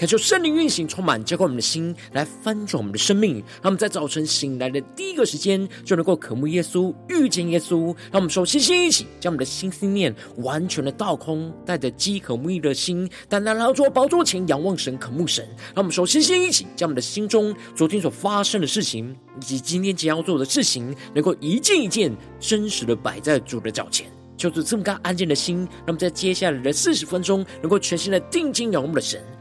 恳求圣灵运行，充满浇灌我们的心，来翻转我们的生命。让我们在早晨醒来的第一个时间，就能够渴慕耶稣，遇见耶稣。让我们首先先一起将我们的心思念完全的倒空，带着饥渴慕义的心，单单来到主宝座前仰望神，渴慕神。让我们首先先一起将我们的心中昨天所发生的事情，以及今天将要做的事情，能够一件一件真实的摆在主的脚前。求主这么干安静的心，让我们在接下来的四十分钟，能够全心的定睛仰望我们的神。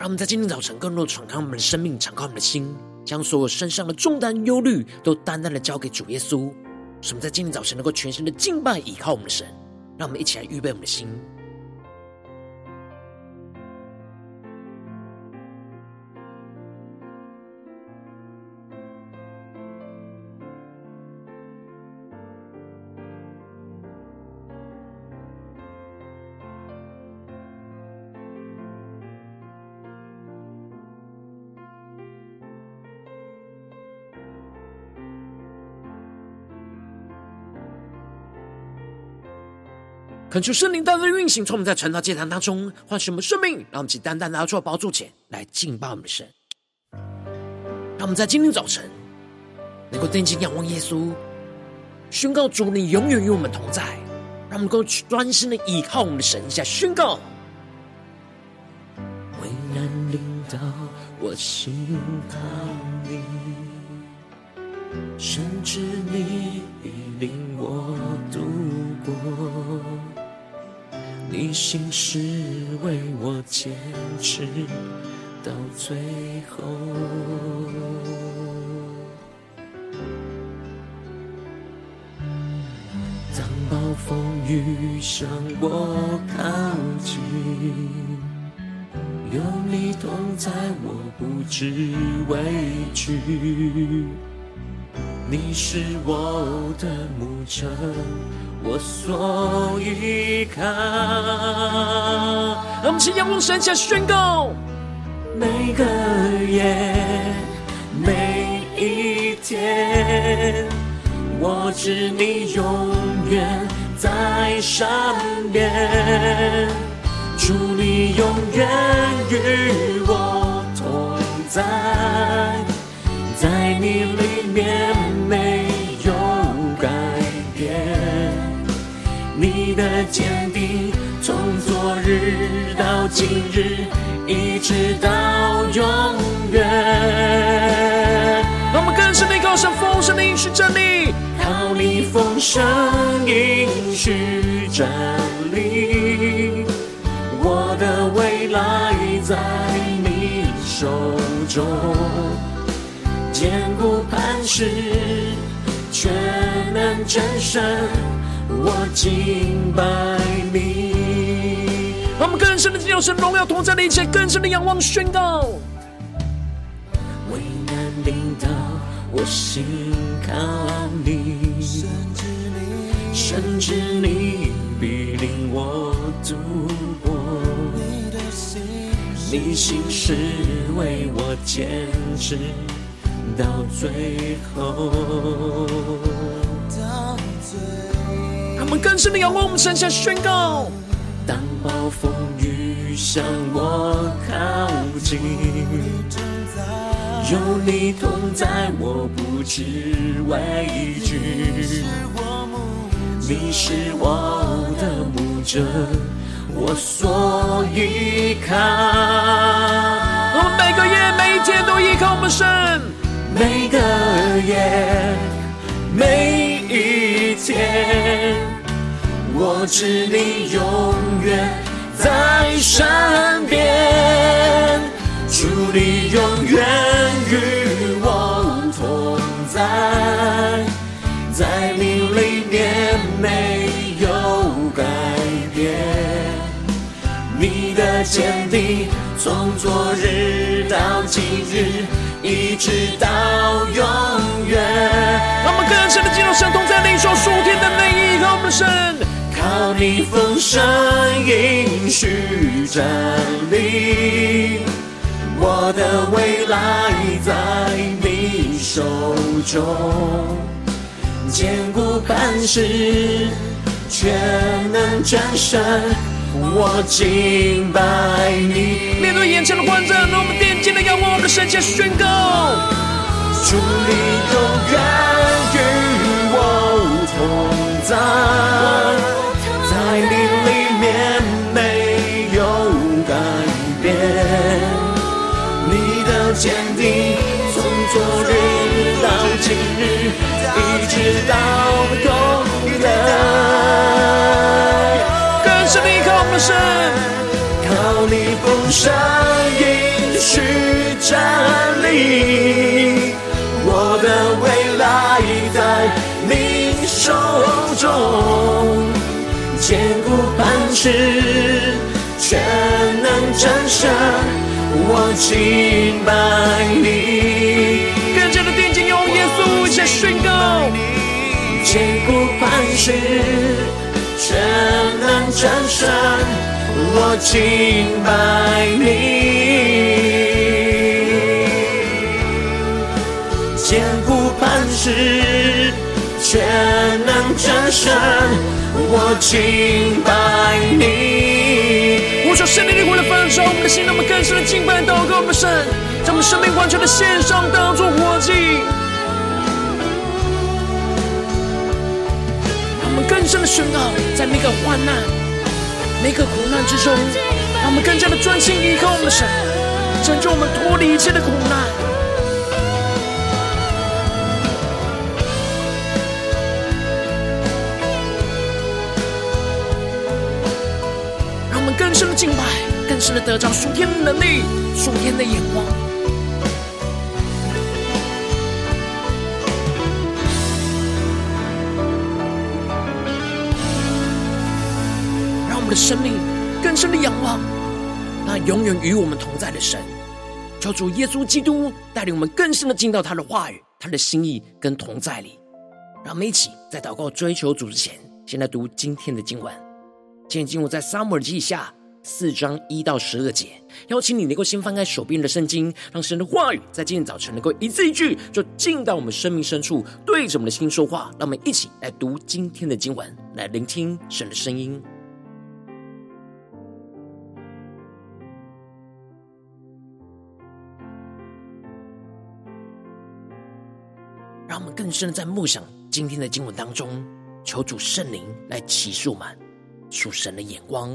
让我们在今天早晨更多的敞开我们的生命，敞开我们的心，将所有身上的重担、忧虑都单单的交给主耶稣。使我们在今天早晨能够全身的敬拜、倚靠我们的神。让我们一起来预备我们的心。恳求圣灵单单的运行，从我们在晨祷祭坛当中唤醒我们生命，让我们起单单的拿出宝座前来敬拜我们的神。让我们在今天早晨能够定睛仰望耶稣，宣告主你永远与我们同在。让我们能够专心的倚靠我们的神，一下宣告。为难临到，我心靠你，甚至你心是为我坚持到最后。当暴风雨向我靠近，有你同在，我不知畏惧。你是我的牧者。我所依靠，让我们请仰望神下宣告。每个夜，每一天，我知你永远在身边，祝你永远与我同在，在你里面每的坚定，从昨日到今日，一直到永远。让我们更深的高声奉神的应许站立，靠你丰盛应许站立，我的未来在你手中，坚固磐石，全能战胜。我敬拜你，让我们更深的进入神荣耀同在的一切，更深的仰望宣告。为难临到，我心靠你，甚至你必领我度过。你心是为我坚持到最后。我们更深的仰望，我们神下宣告：当暴风雨向我靠近，有你同在，我不知畏惧。你是我的牧者，我所依靠。我们每个夜、每天都依靠我们神，每个夜。每一天。我知你永远在身边，祝你永远与我同在，在你里面没有改变，你的坚定从昨日到今日，一直到永远。让我们更深的进入神同在，领受属天的内意和我们的神。靠你丰盛应许站立，我的未来在你手中，坚固磐石，全能战胜，我敬拜你。面对眼前的患者，我们定睛的仰望我们的神，前宣告：主你永远与我同。在一直到永远。更深的靠我们的神，靠你丰盛应许站立，我的未来在你手中。坚固磐石，全能战胜，我敬拜磐石，全能战胜，我敬拜你。坚固磐石，全能战胜。我敬拜你。我说圣灵的火来焚烧我们的心，让我们更深的敬拜祷告我们的神，将我们生命完全的献上，当作活祭。让我们更深的宣告，在每个患难、每个苦难之中，让我们更加的专心依靠我们的神，拯救我们脱离一切的苦难。更深的敬拜，更深的得着属天的能力，属天的眼光，生命更深的仰望那永远与我们同在的神。求主耶稣基督带领我们更深的进到他的话语、他的心意跟同在里。让我们一起在祷告追求主之前，先来读今天的经文。今天经文在撒母耳记下。四章一到十二节，邀请你能够先翻开手边的圣经，让神的话语在今天早晨能够一字一句，就进到我们生命深处，对着我们的心说话。让我们一起来读今天的经文，来聆听神的声音。更深的在默想今天的经文当中，求主圣灵来启示我们属神的眼光。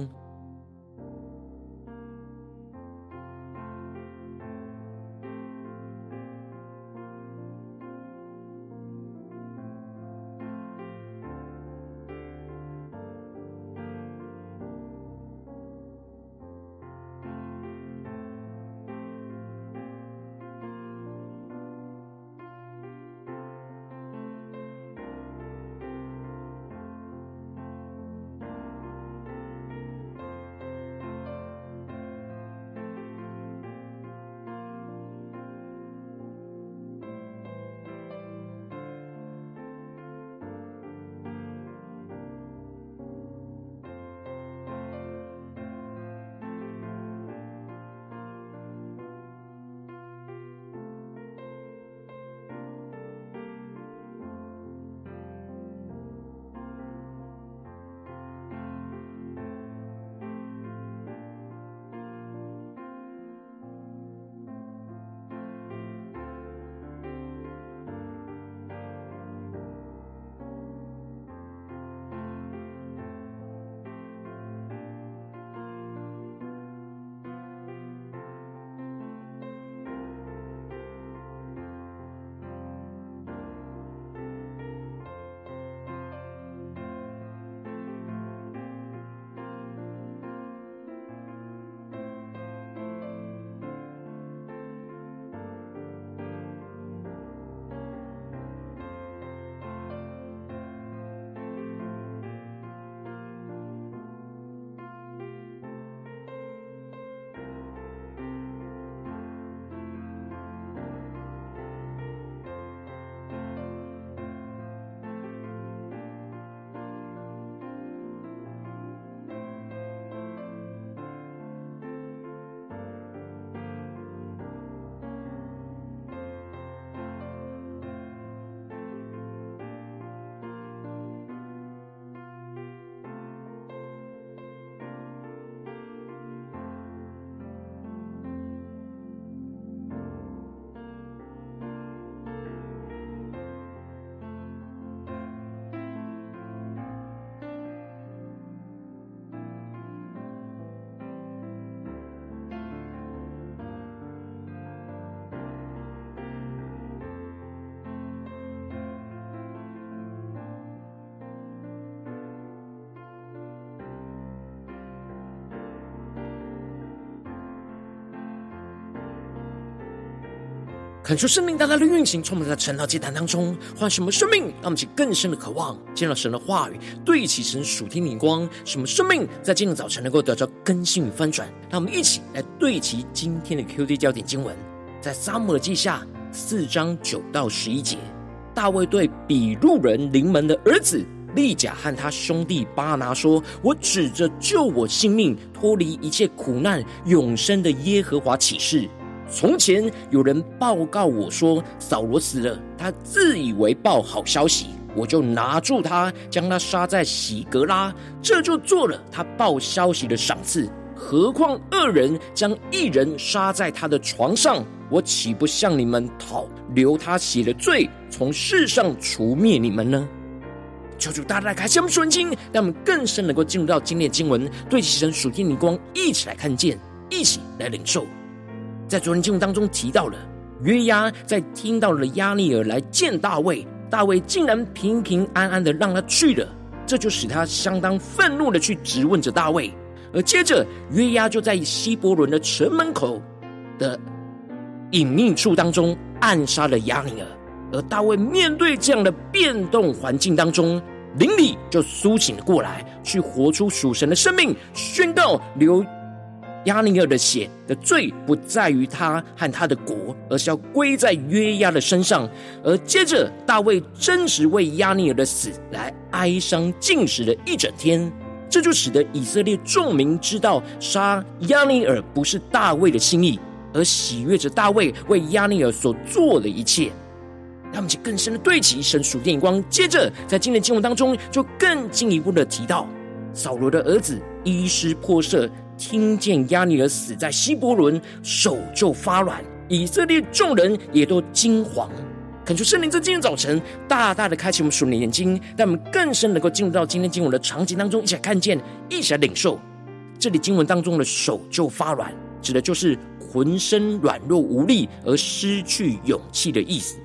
恳求生命大大的运行，充满在晨祷祭坛当中，换什么生命，让我们起更深的渴望，见到神的话语，对齐神属天灵光，什么生命在今天早晨能够得到更新与翻转。让我们一起来对齐今天的 QD 焦点经文，在撒母耳记下四章九到十一节，大卫对比路人临门的儿子利甲和他兄弟巴拿说：“我指着救我性命、脱离一切苦难、永生的耶和华起誓。”从前有人报告我说扫罗死了，他自以为报好消息，我就拿住他，将他杀在喜格拉，这就做了他报消息的赏赐。何况恶人将一人杀在他的床上，我岂不向你们讨留他血的罪，从世上除灭你们呢？求主大大开启我们属灵经，让我们更深能够进入到今天的经文，对齐神属天灵光，一起来看见，一起来领受。在昨天经文当中提到了约押在听到了亚尼尔来见大卫，大卫竟然平平安安的让他去了，这就使他相当愤怒的去质问着大卫。而接着约押就在希伯仑的城门口的隐秘处当中暗杀了押尼尔。而大卫面对这样的变动环境当中，灵里就苏醒了过来，去活出属神的生命，宣告流。亚尼尔的血的罪不在于他和他的国，而是要归在约押的身上。而接着，大卫真实为亚尼尔的死来哀伤禁食了一整天，这就使得以色列众民知道杀亚尼尔不是大卫的心意，而喜悦着大卫为亚尼尔所做的一切。他们就更深的对齐神属天眼光。接着，在今天经文当中，就更进一步的提到扫罗的儿子伊施波设。听见亚尼尔死在希伯伦，手就发软，以色列众人也都惊惶。恳求圣灵在今天早晨大大的开启我们属灵的眼睛，让我们更深能够进入到今天经文的场景当中，一起来看见，一起来领受。这里经文当中的手就发软，指的就是浑身软弱无力而失去勇气的意思。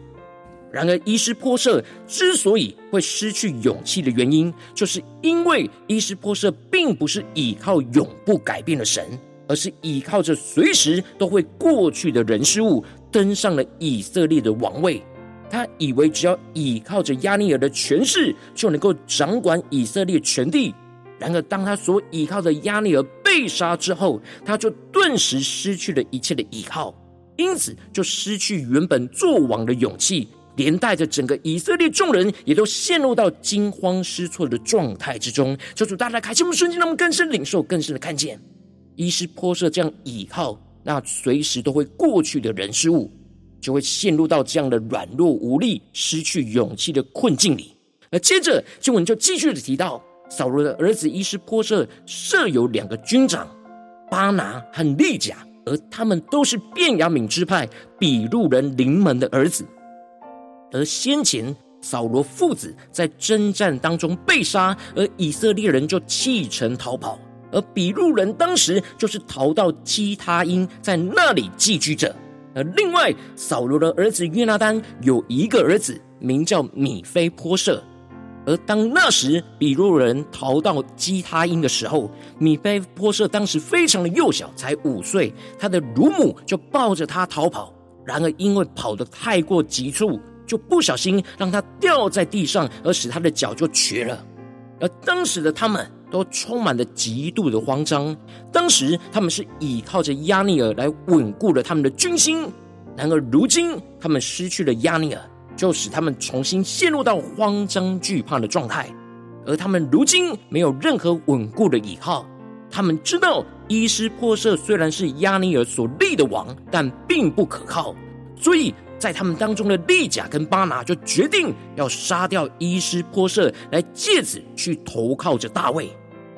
然而，伊施波设之所以会失去勇气的原因，就是因为伊施波设并不是依靠永不改变的神，而是依靠着随时都会过去的人事物，登上了以色列的王位。他以为只要依靠着亚尼尔的权势，就能够掌管以色列全地。然而，当他所依靠的亚尼尔被杀之后，他就顿时失去了一切的依靠，因此就失去原本做王的勇气。连带着整个以色列众人也都陷入到惊慌失措的状态之中。求主大大开启我们瞬间，让我们更深领受、更深的看见。伊施波设这样倚靠那随时都会过去的人事物，就会陷入到这样的软弱无力、失去勇气的困境里。而接着经文就继续的提到，扫罗的儿子伊施波设设有两个军长，巴拿和利甲，而他们都是便雅悯支派比路人临门的儿子。而先前扫罗父子在征战当中被杀，而以色列人就弃城逃跑，而比录人当时就是逃到基他音，在那里寄居着。而另外，扫罗的儿子约拿单有一个儿子名叫米非波设，而当那时比录人逃到基他音的时候，米非波设当时非常的幼小，才五岁，他的乳母就抱着他逃跑，然而因为跑得太过急促。就不小心让他掉在地上，而使他的脚就瘸了。而当时的他们都充满了极度的慌张。当时他们是依靠着押尼尔来稳固了他们的军心。然而如今他们失去了押尼尔，就使他们重新陷入到慌张惧怕的状态。而他们如今没有任何稳固的依靠。他们知道伊施波设虽然是押尼尔所立的王，但并不可靠，所以。在他们当中的利甲跟巴拿就决定要杀掉伊斯波设，来借此去投靠着大卫，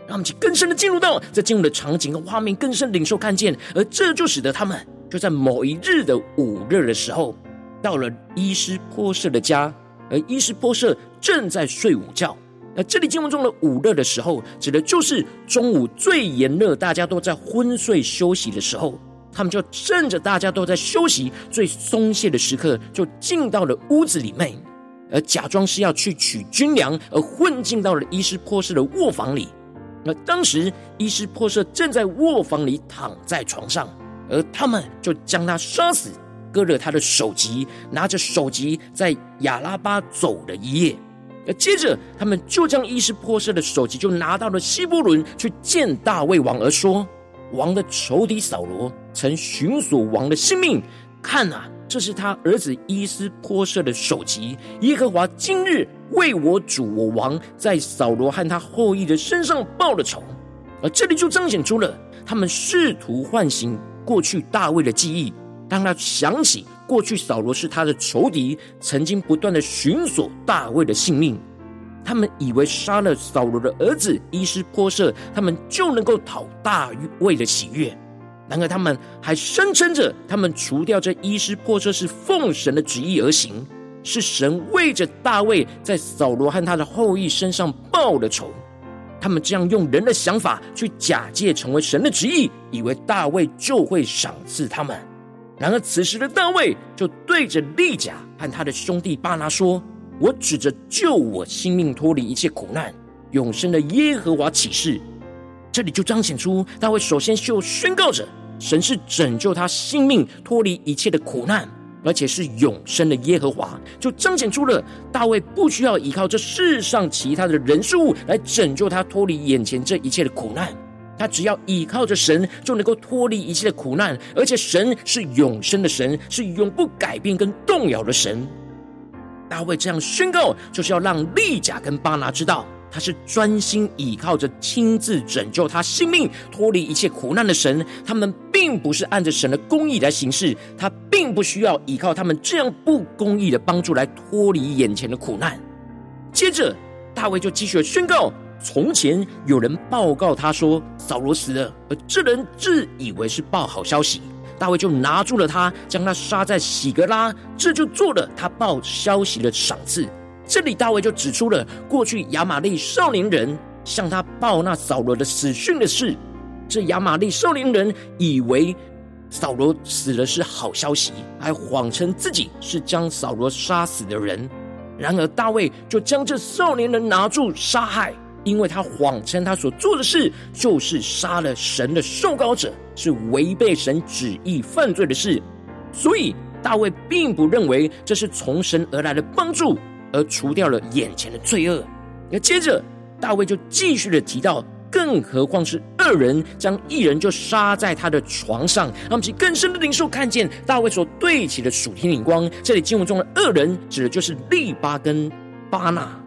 让我们去更深的进入到这进入的场景和画面，更深领受看见，而这就使得他们就在某一日的午热的时候，到了伊斯波设的家，而伊斯波设正在睡午觉。那这里经文中的午热的时候，指的就是中午最炎热，大家都在昏睡休息的时候。他们就趁着大家都在休息、最松懈的时刻，就进到了屋子里面，而假装是要去取军粮，而混进到了伊施波设的卧房里。而当时伊施波设正在卧房里躺在床上，而他们就将他杀死，割了他的首级，拿着首级在亚拉巴走了一夜。而接着，他们就将伊施波设的首级就拿到了希伯仑去见大卫王，而说：“王的仇敌扫罗曾寻索王的性命，看啊，这是他儿子伊斯波设的首级。耶和华今日为我主我王在扫罗和他后裔的身上报了仇。”而这里就彰显出了他们试图唤醒过去大卫的记忆，当他想起。过去扫罗是他的仇敌，曾经不断的寻索大卫的性命。他们以为杀了扫罗的儿子伊斯波设，他们就能够讨大卫的喜悦。然而，他们还声称着，他们除掉这伊施波设是奉神的旨意而行，是神为着大卫在扫罗和他的后裔身上报了仇。他们这样用人的想法去假借成为神的旨意，以为大卫就会赏赐他们。然而，此时的大卫就对着利甲和他的兄弟巴拿说：“我指着救我性命脱离一切苦难、永生的耶和华起誓。”这里就彰显出大卫首先就宣告着神是拯救他性命脱离一切的苦难，而且是永生的耶和华，就彰显出了大卫不需要依靠这世上其他的人事物来拯救他脱离眼前这一切的苦难。他只要依靠着神，就能够脱离一切的苦难，而且神是永生的神，是永不改变跟动摇的神。大卫这样宣告，就是要让利甲跟巴拿知道，他是专心依靠着亲自拯救他性命、脱离一切苦难的神。他们并不是按着神的公义来行事，他并不需要依靠他们这样不公义的帮助来脱离眼前的苦难。接着，大卫就继续宣告。从前有人报告他说扫罗死了，而这人自以为是报好消息，大卫就拿住了他，将他杀在喜格拉，这就做了他报消息的赏赐。这里大卫就指出了过去亚玛利少年人向他报那扫罗的死讯的事，这亚玛利少年人以为扫罗死了是好消息，还谎称自己是将扫罗杀死的人。然而大卫就将这少年人拿住杀害。因为他谎称他所做的事就是杀了神的受膏者，是违背神旨意犯罪的事，所以大卫并不认为这是从神而来的帮助，而除掉了眼前的罪恶。那接着大卫就继续的提到，更何况是恶人将义人就杀在他的床上，让我们去更深的领受看见大卫所对齐的属天灵光。这里经文中的恶人指的就是利巴跟巴拿。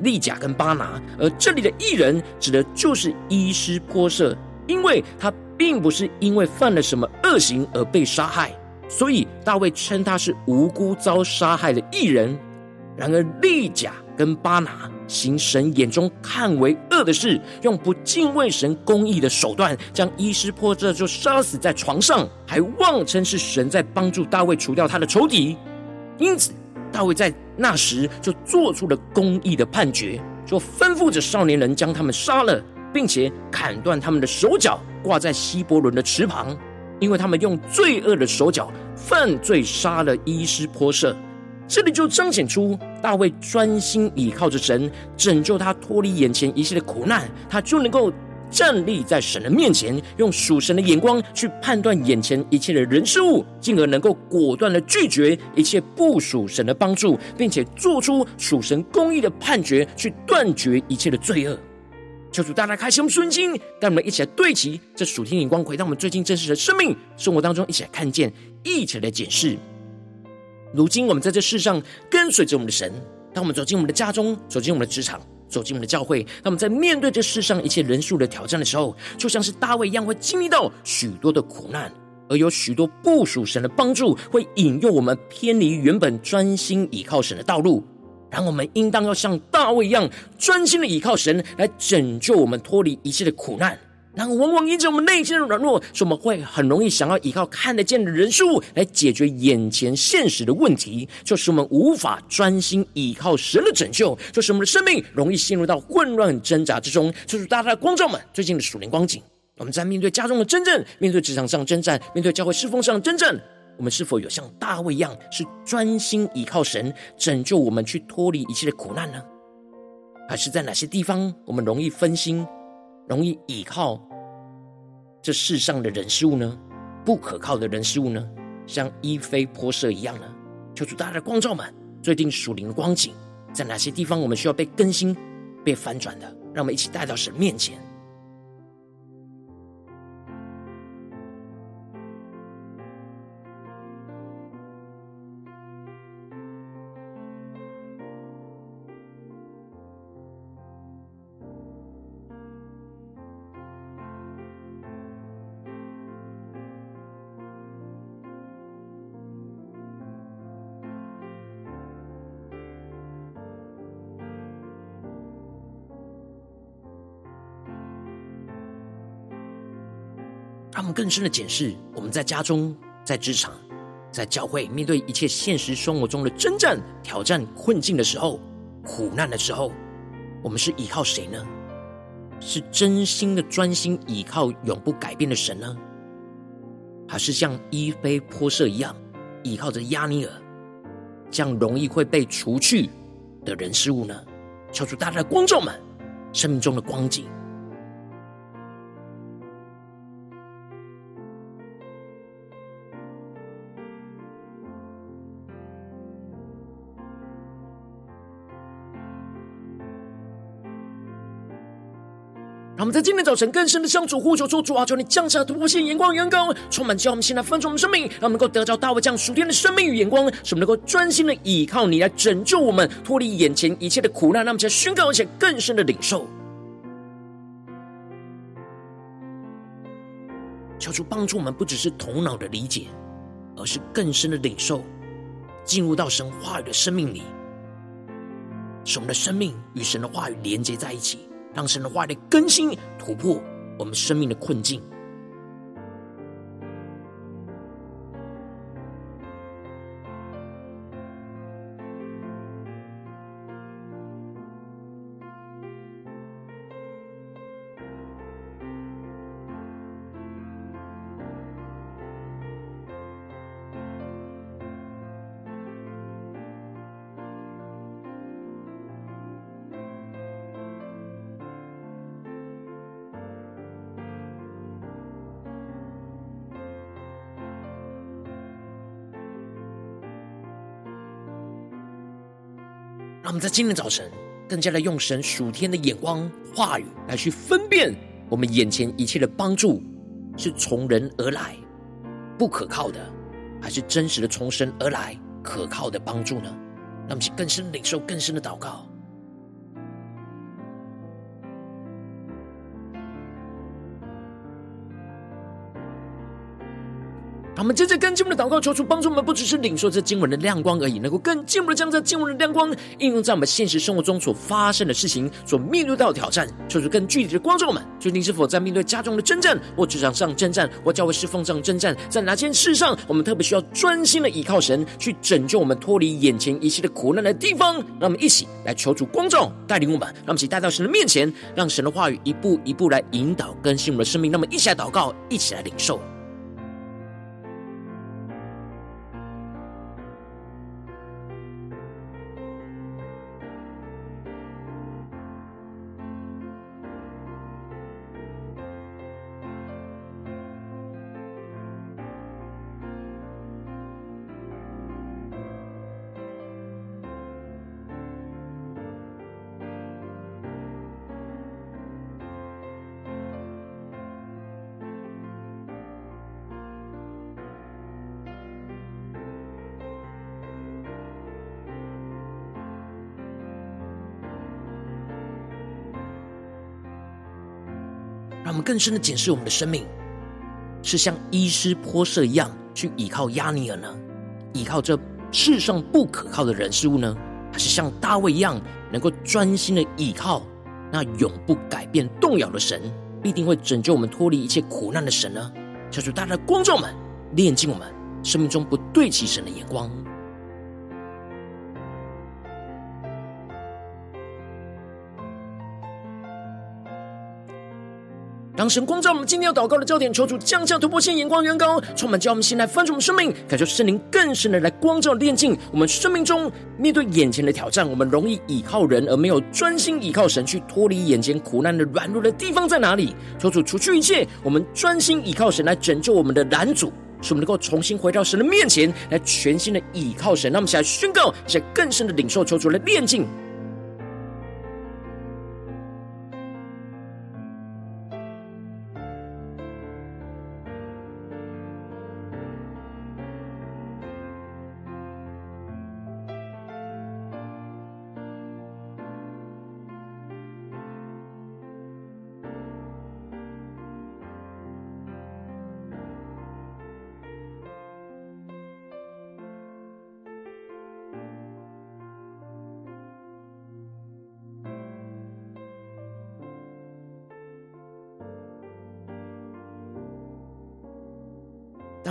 利甲跟巴拿，而这里的异人指的就是伊施波设，因为他并不是因为犯了什么恶行而被杀害，所以大卫称他是无辜遭杀害的异人。然而利甲跟巴拿行神眼中看为恶的事，用不敬畏神公义的手段，将伊施波设就杀死在床上，还妄称是神在帮助大卫除掉他的仇敌，因此。大卫在那时就做出了公义的判决，就吩咐着少年人将他们杀了，并且砍断他们的手脚，挂在希伯伦的池旁，因为他们用罪恶的手脚犯罪杀了伊施波设。这里就彰显出大卫专心倚靠着神，拯救他脱离眼前一切的苦难，他就能够。站立在神的面前，用属神的眼光去判断眼前一切的人事物，进而能够果断的拒绝一切不属神的帮助，并且做出属神公义的判决，去断绝一切的罪恶。求主大大开心我们顺心，让我们一起来对齐这属天眼光，回到我们最近真实的生命生活当中，一起来看见，一起来检视。如今我们在这世上跟随着我们的神，当我们走进我们的家中，走进我们的职场。走进我们的教会，那么在面对这世上一切人数的挑战的时候，就像是大卫一样，会经历到许多的苦难，而有许多不属神的帮助，会引诱我们偏离原本专心倚靠神的道路。然后我们应当要像大卫一样，专心的倚靠神，来拯救我们脱离一切的苦难。然后，往往因着我们内心的软弱，所以我们会很容易想要依靠看得见的人事物来解决眼前现实的问题，就使我们无法专心依靠神的拯救，就使我们的生命容易陷入到混乱挣扎之中。就是大家的光照们最近的属灵光景，我们在面对家中的征战，面对职场上征战，面对教会侍奉上的征战，我们是否有像大卫一样，是专心依靠神拯救我们去脱离一切的苦难呢？还是在哪些地方我们容易分心？容易依靠这世上的人事物呢？不可靠的人事物呢？像一菲泼射一样呢？求主大家的光照们，最近属灵的光景，在哪些地方我们需要被更新、被翻转的？让我们一起带到神面前。更深的检视，我们在家中、在职场、在教会，面对一切现实生活中的征战、挑战、困境的时候、苦难的时候，我们是依靠谁呢？是真心的专心依靠永不改变的神呢？还是像伊菲波舍一样，依靠着亚尼尔这样容易会被除去的人事物呢？求主大大的光照们生命中的光景。我们在今天早晨更深的向主呼求说：主啊，求你降下突破性眼光与恩膏，充满叫我们现在分盛我们生命，让我们能够得着大卫这样属天的生命与眼光，使我们能够专心的倚靠你来拯救我们，脱离眼前一切的苦难。让我们在宣告而且更深的领受，求主帮助我们，不只是头脑的理解，而是更深的领受，进入到神话语的生命里，使我们的生命与神的话语连接在一起。让神的话语更新突破我们生命的困境。让我们在今天早晨更加的用神属天的眼光、话语来去分辨我们眼前一切的帮助是从人而来不可靠的，还是真实的从神而来可靠的帮助呢？让我们去更深领受、更深的祷告。让我们接着更进一步的祷告，求主帮助我们，不只是领受这经文的亮光而已，能够更进一步的将这经文的亮光应用在我们现实生活中所发生的事情、所面对到的挑战。求主更具体的光照我们，究竟是否在面对家中的征战，或职场上征战，或教会侍奉上征战，在哪件事上，我们特别需要专心的倚靠神，去拯救我们脱离眼前一切的苦难的地方。让我们一起来求主光照带领我们，让我们一起带到神的面前，让神的话语一步一步来引导更新我们的生命。那么一起来祷告，一起来领受。我们更深的检视我们的生命，是像伊施波设一样去倚靠亚尼尔呢？倚靠这世上不可靠的人事物呢？还是像大卫一样，能够专心的倚靠那永不改变动摇的神，必定会拯救我们脱离一切苦难的神呢？求主大家的观众们，炼净我们生命中不对齐神的眼光。当神光照我们今天要祷告的焦点，求主降下突破性眼光，远高充满，叫我们心来翻转我们生命，感受圣灵更深的来光照炼净我们生命中面对眼前的挑战，我们容易倚靠人而没有专心倚靠神，去脱离眼前苦难的软弱的地方在哪里？求主除去一切，我们专心倚靠神来拯救我们的拦阻。使我们能够重新回到神的面前，来全新的倚靠神。那我们一起来宣告，一起来更深的领受，求主来炼净。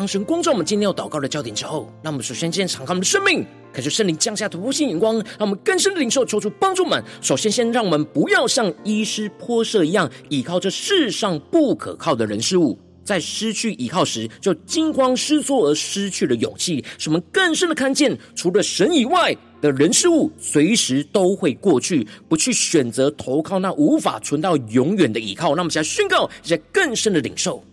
神光照我们今天要祷告的焦点之后，那我们首先先敞开我们的生命，感受圣灵降下突破性眼光，让我们更深的领受，求主帮助我们。首先，先让我们不要像伊施波设一样，倚靠这世上不可靠的人事物，在失去倚靠时，就惊慌失措而失去了勇气。使我们更深的看见，除了神以外的人事物，随时都会过去，不去选择投靠那无法存到永远的倚靠。那我们现在宣告，现在更深的领受。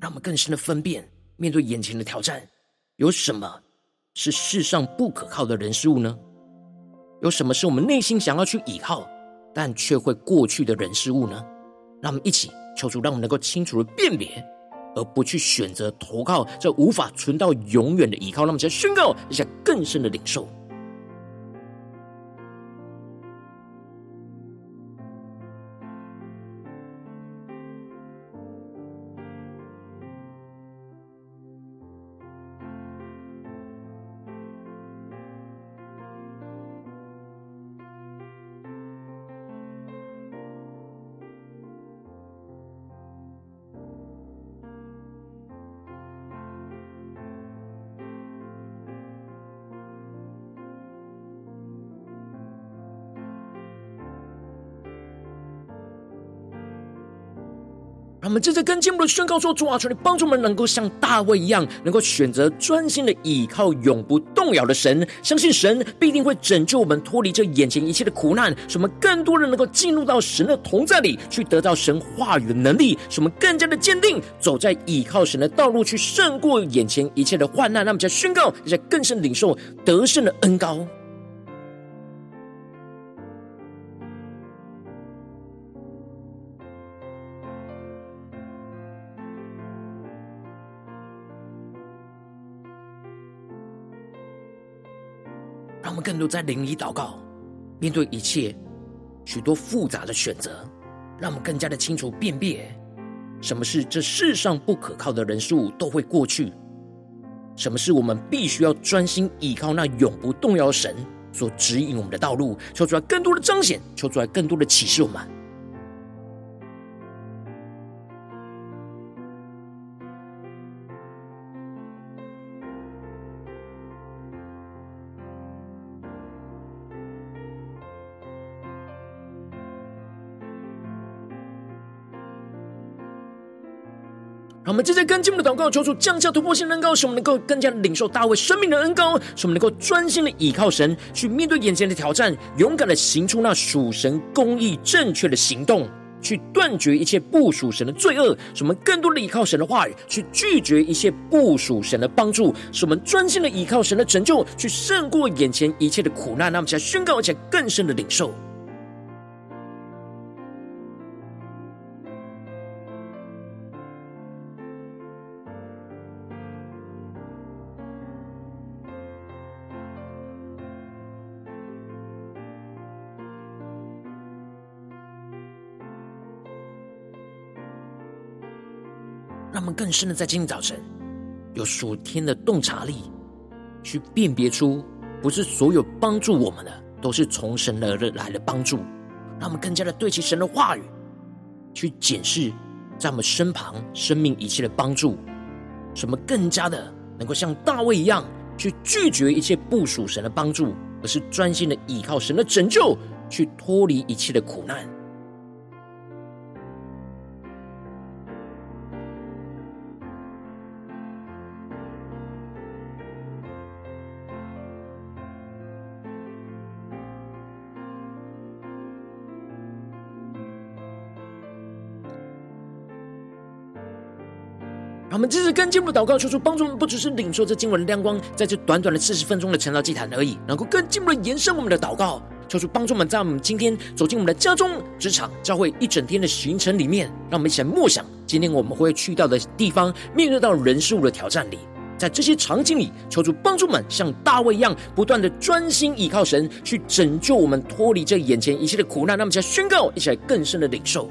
让我们更深的分辨，面对眼前的挑战，有什么是世上不可靠的人事物呢？有什么是我们内心想要去依靠，但却会过去的人事物呢？让我们一起求主，让我们能够清楚的辨别，而不去选择投靠这无法存到永远的依靠。让我们再宣告一下更深的领受。们接着跟进我们的宣告说：“主啊，求你帮助我们，能够像大卫一样，能够选择专心的倚靠永不动摇的神，相信神必定会拯救我们脱离这眼前一切的苦难，使我们更多人能够进入到神的同在里，去得到神话语的能力，使我们更加的坚定走在倚靠神的道路，去胜过眼前一切的患难。那么，在宣告，在更深领受得胜的恩膏。让我们更多在灵里祷告，面对一切许多复杂的选择，让我们更加的清楚辨别，什么是这世上不可靠的人数都会过去，什么是我们必须要专心倚靠那永不动摇的神所指引我们的道路，求出来更多的彰显，求出来更多的启示我们。我们接着跟进我们的祷告，求主降下突破性恩膏，使我们能够更加领受大卫生命的恩膏，使我们能够专心的倚靠神，去面对眼前的挑战，勇敢的行出那属神公义正确的行动，去断绝一切不属神的罪恶，使我们更多的倚靠神的话语，去拒绝一切不属神的帮助，使我们专心的倚靠神的拯救，去胜过眼前一切的苦难。那么，现在宣告，而且更深的领受。让我们更深的在今天早晨，有属天的洞察力，去辨别出不是所有帮助我们的都是从神而来的帮助。让我们更加的对齐神的话语，去检视在我们身旁生命一切的帮助，使我们更加的能够像大卫一样，去拒绝一切不属神的帮助，而是专心的倚靠神的拯救，去脱离一切的苦难。我们继续跟进步祷告，求主帮助我们，不只是领受这经文的亮光，在这短短的四十分钟的成道祭坛而已，能够更进一步的延伸我们的祷告。求主帮助我们，在我们今天走进我们的家中、职场、教会一整天的行程里面，让我们一起来默想今天我们会去到的地方，面对到人事物的挑战里，在这些场景里，求主帮助我们像大卫一样，不断的专心倚靠神，去拯救我们脱离这眼前一切的苦难。那么，一起来宣告，一起来更深的领受。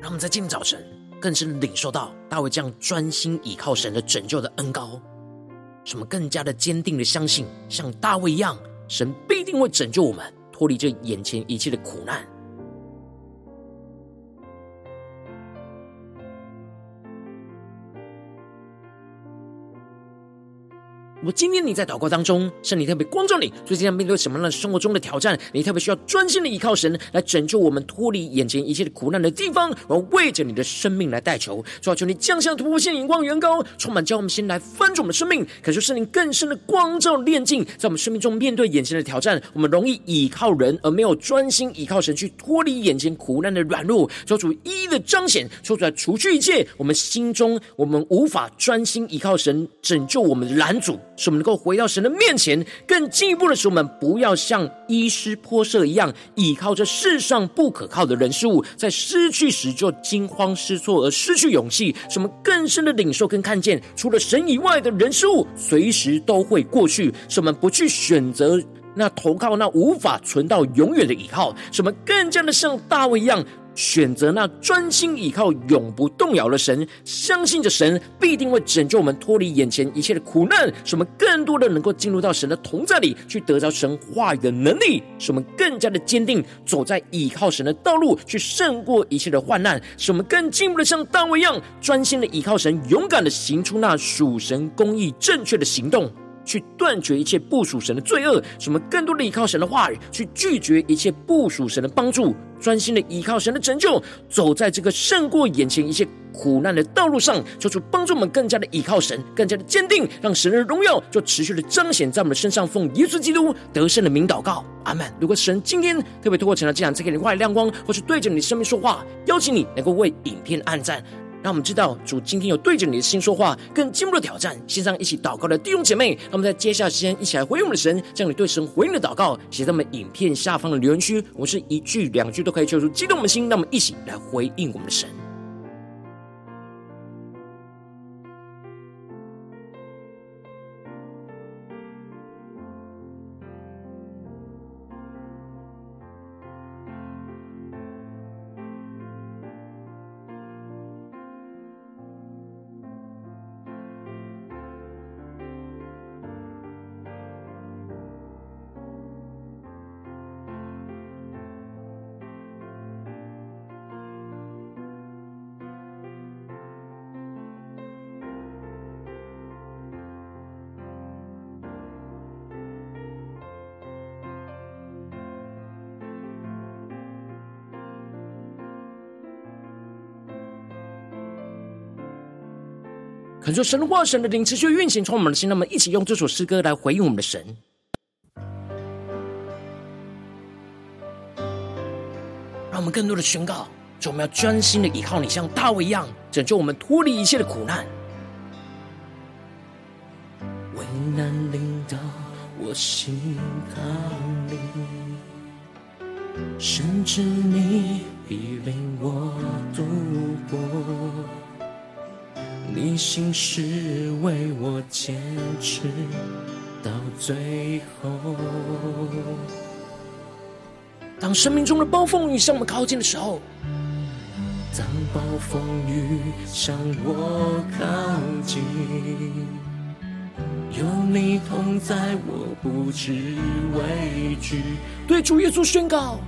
让我们在今天早晨更深领受到大卫这样专心倚靠神的拯救的恩高，什么更加的坚定的相信，像大卫一样，神必定会拯救我们，脱离这眼前一切的苦难。我今天你在祷告当中，圣灵特别光照你，最近要面对什么样的生活中的挑战？你特别需要专心的依靠神来拯救我们脱离眼前一切的苦难的地方。我要为着你的生命来代求，主要求你降下突破性眼光，远高充满，将我们心来翻转我们的生命，感受圣灵更深的光照炼净，在我们生命中面对眼前的挑战，我们容易倚靠人而没有专心倚靠神，去脱离眼前苦难的软弱。求主一一的彰显，求主来除去一切我们心中我们无法专心倚靠神拯救我们的拦阻。使我们能够回到神的面前，更进一步的使我们不要像伊施波设一样，倚靠着世上不可靠的人事物，在失去时就惊慌失措而失去勇气。使我们更深的领受跟看见，除了神以外的人事物，随时都会过去。使我们不去选择那投靠那无法存到永远的倚靠。使我们更加的像大卫一样。选择那专心倚靠、永不动摇的神，相信着神必定会拯救我们脱离眼前一切的苦难，使我们更多的能够进入到神的同在里，去得着神话语的能力，使我们更加的坚定走在倚靠神的道路，去胜过一切的患难，使我们更进一步的像大卫一样，专心的倚靠神，勇敢的行出那属神公义正确的行动。去断绝一切不属神的罪恶，什么更多的依靠神的话语，去拒绝一切不属神的帮助，专心的依靠神的拯救，走在这个胜过眼前一切苦难的道路上，求主帮助我们更加的依靠神，更加的坚定，让神的荣耀就持续的彰显在我们的身上。奉耶稣基督得胜的名祷告，阿门。如果神今天特别透过晨祷祭坛赐给你话语亮光，或是对着你的生命说话，邀请你能够为影片按赞。让我们知道主今天有对着你的心说话，更进一步的挑战。线上一起祷告的弟兄姐妹，让我们在接下来时间一起来回应我们的神，将你对神回应的祷告写在我们影片下方的留言区。我们是一句两句都可以求出激动我们的心，让我们一起来回应我们的神。恳求神的话、神的灵持续运行，从我们的心，让我们一起用这首诗歌来回应我们的神。让我们更多的宣告，就我们要专心的依靠你，像大卫一样拯救我们脱离一切的苦难。危难临到，我心靠你，甚至你必领我度过。你心事为我坚持到最后。当生命中的暴风雨向我们靠近的时候，当暴风雨向我靠近，有你同在，我不知畏惧。对主耶稣宣告，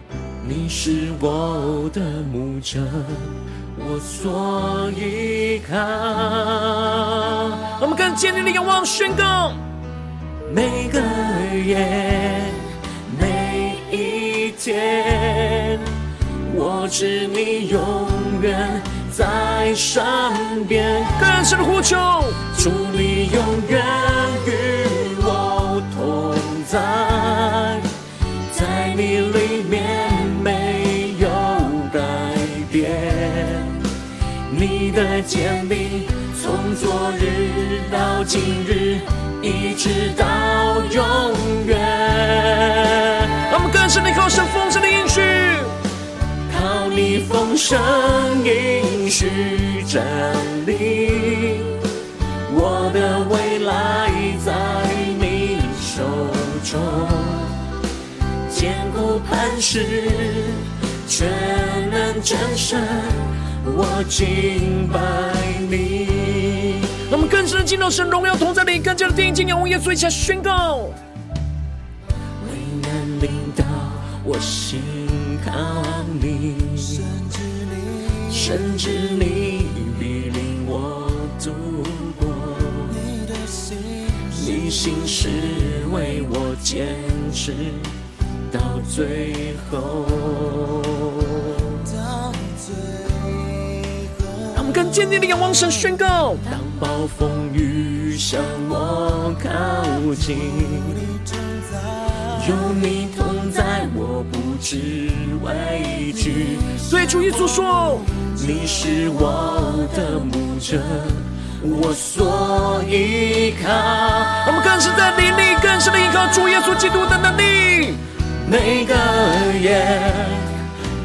你是我的牧者，我所依靠。我们更坚定的仰望宣告，每个夜。天，我知你永远在身边。更深的呼求，主你永远的坚定从昨日到今日，一直到永远。是你靠神丰盛的应许，靠你丰盛应许站立，我的未来在你手中，坚固磐石，全能战胜，我敬拜你。我们更深的进入神荣耀同在里，更加的定睛仰望耶稣，一起来宣告。我心靠你，甚至你必领我度过。你心事为我坚持到最后。更坚定的仰望神宣告：当暴风雨向我靠近，有你同在，我不知畏惧。对主耶稣说：“你是我的牧者，我所依靠。”我们更是在灵里，更深的依靠主耶稣基督的能力。每个夜，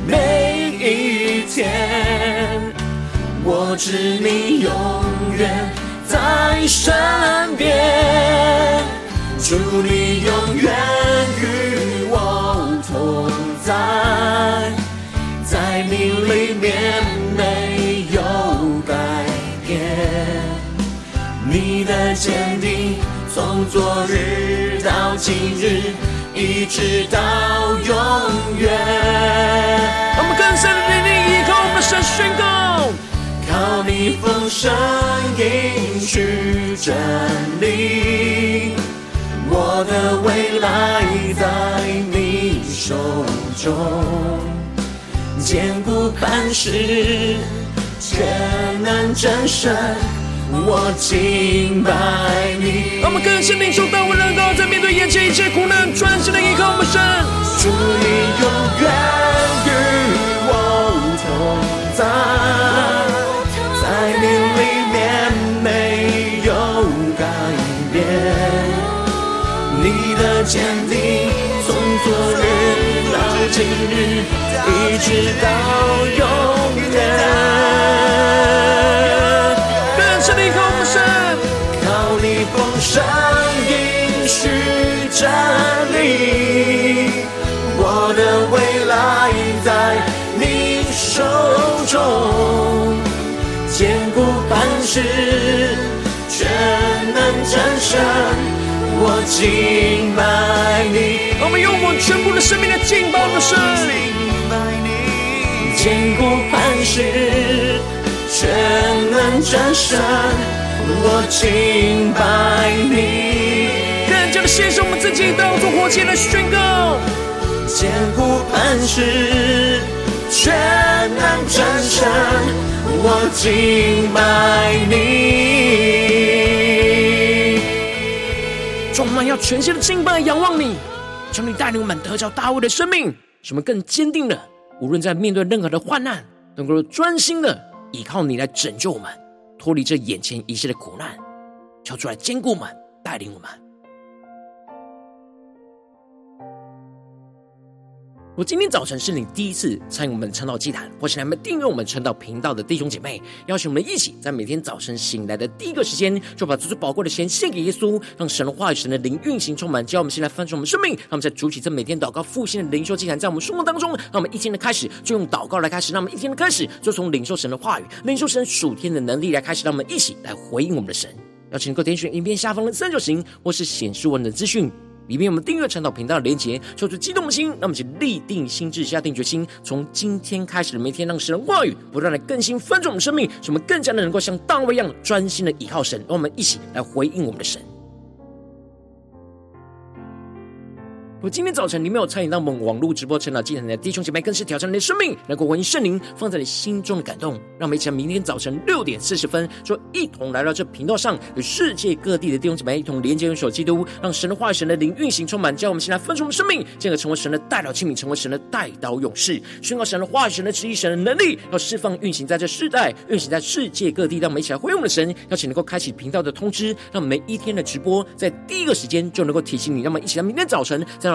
每一天，我知你永远在身边。祝你永远与我同在，在你里面没有改变。你的坚定从昨日到今日，一直到永远。我们更深的定睛依靠我们的神宣告，靠你丰盛应许站立。我的未来在你手中，坚固磐石，全能战胜，我敬拜你。让我们更深领受到我能够在面对眼前一切苦难，专心的依靠我们神。主你永远与我同在。一直到永远。更深的依靠我们神，靠你丰盛应许站立，我的未来在你手中，坚固磐石，全能战胜。我敬拜你，我们用我全部的生命来敬拜我们的神。坚固磐石，全能战胜。我敬拜你，更加的献上我们自己，当作火箭来宣告。坚固磐石，全能战胜，我敬拜你。主，我们要全新的敬拜仰望你，求你带领我们得着大卫的生命，使我们更坚定的，无论在面对任何的患难，能够专心的依靠你来拯救我们，脱离这眼前一切的苦难，跳出来坚固我们，带领我们。我今天早晨是你第一次参与我们晨祷祭坛，或是来没订阅我们晨祷频道的弟兄姐妹，邀请我们一起在每天早晨醒来的第一个时间，就把最最宝贵的钱献给耶稣，让神的话语、神的灵运行充满，叫我们先来翻转我们生命，让我们在主起这每天祷告复兴的灵修祭坛，在我们生活当中，让我们一天的开始就用祷告来开始，让我们一天的开始就从领受神的话语、领受神属天的能力来开始，让我们一起来回应我们的神。邀请各位点选影片下方的三角形，或是显示文的资讯。里面我们订阅陈导频道的连结，说出激动的心，那么请立定心志，下定决心，从今天开始的每天，让神的话语不断的更新翻转我们生命，使我们更加的能够像大卫一样专心的倚靠神，让我们一起来回应我们的神。我今天早晨，你没有参与到我们网络直播晨祷祭坛的弟兄姐妹，更是挑战你的生命，能够回应圣灵放在你心中的感动。让我们一起来明天早晨六点四十分，就一同来到这频道上，与世界各地的弟兄姐妹一同连接、用手基督，让神的话语、神的灵运行充满，叫我们先来分出我们生命，进而成为神的代祷器皿，成为神的代祷勇士，宣告神的话语、神的旨意、神的能力，要释放运行在这世代，运行在世界各地。让我们一起来回应我们的神，邀请能够开启频道的通知，让每一天的直播在第一个时间就能够提醒你。让我们一起来明天早晨在。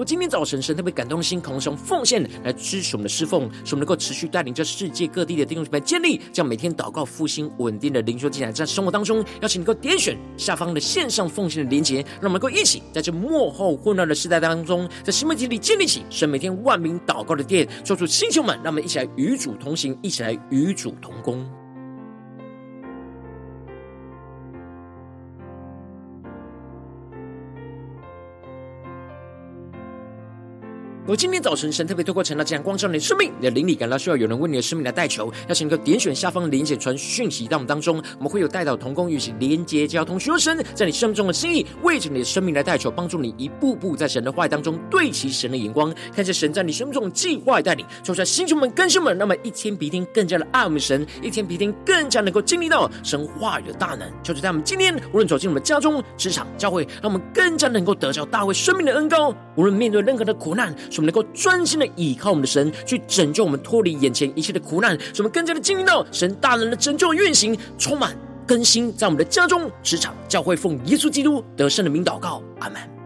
如果今天早晨神特别感动的心，可能是用奉献来支持我们的侍奉，使我们能够持续带领着世界各地的弟兄姊妹建立这样每天祷告复兴稳定的灵修进来，在生活当中，邀请你能够点选下方的线上奉献的连结，让我们能够一起在这幕后混乱的时代当中，在新媒体里建立起神每天万名祷告的殿，做出星球们，让我们一起来与主同行，一起来与主同工。我今天早晨，神特别透过晨祷这样光照你的生命，你的灵里感到需要有人为你的生命来代求，邀请你点选下方的连结传讯息到我们当中，我们会有代祷同工与其连结交通，寻求神在你生命中的心意，为着你的生命来代求，帮助你一步步在神的话语当中对齐神的眼光，看见神在你生命中的计划带领，求出来星球们、更新们，那么一天比一天更加的爱我们神，一天比一天更加能够经历到神话语的大能，求主在我们今天无论走进我们家中、职场、教会，让我们更加能够得着大卫生命的恩膏，无论面对任何的苦难。使我们能够专心的倚靠我们的神，去拯救我们脱离眼前一切的苦难，使我们更加的经历到神大能的拯救运行，充满更新在我们的家中、职场、教会，奉耶稣基督得胜的名祷告，阿门。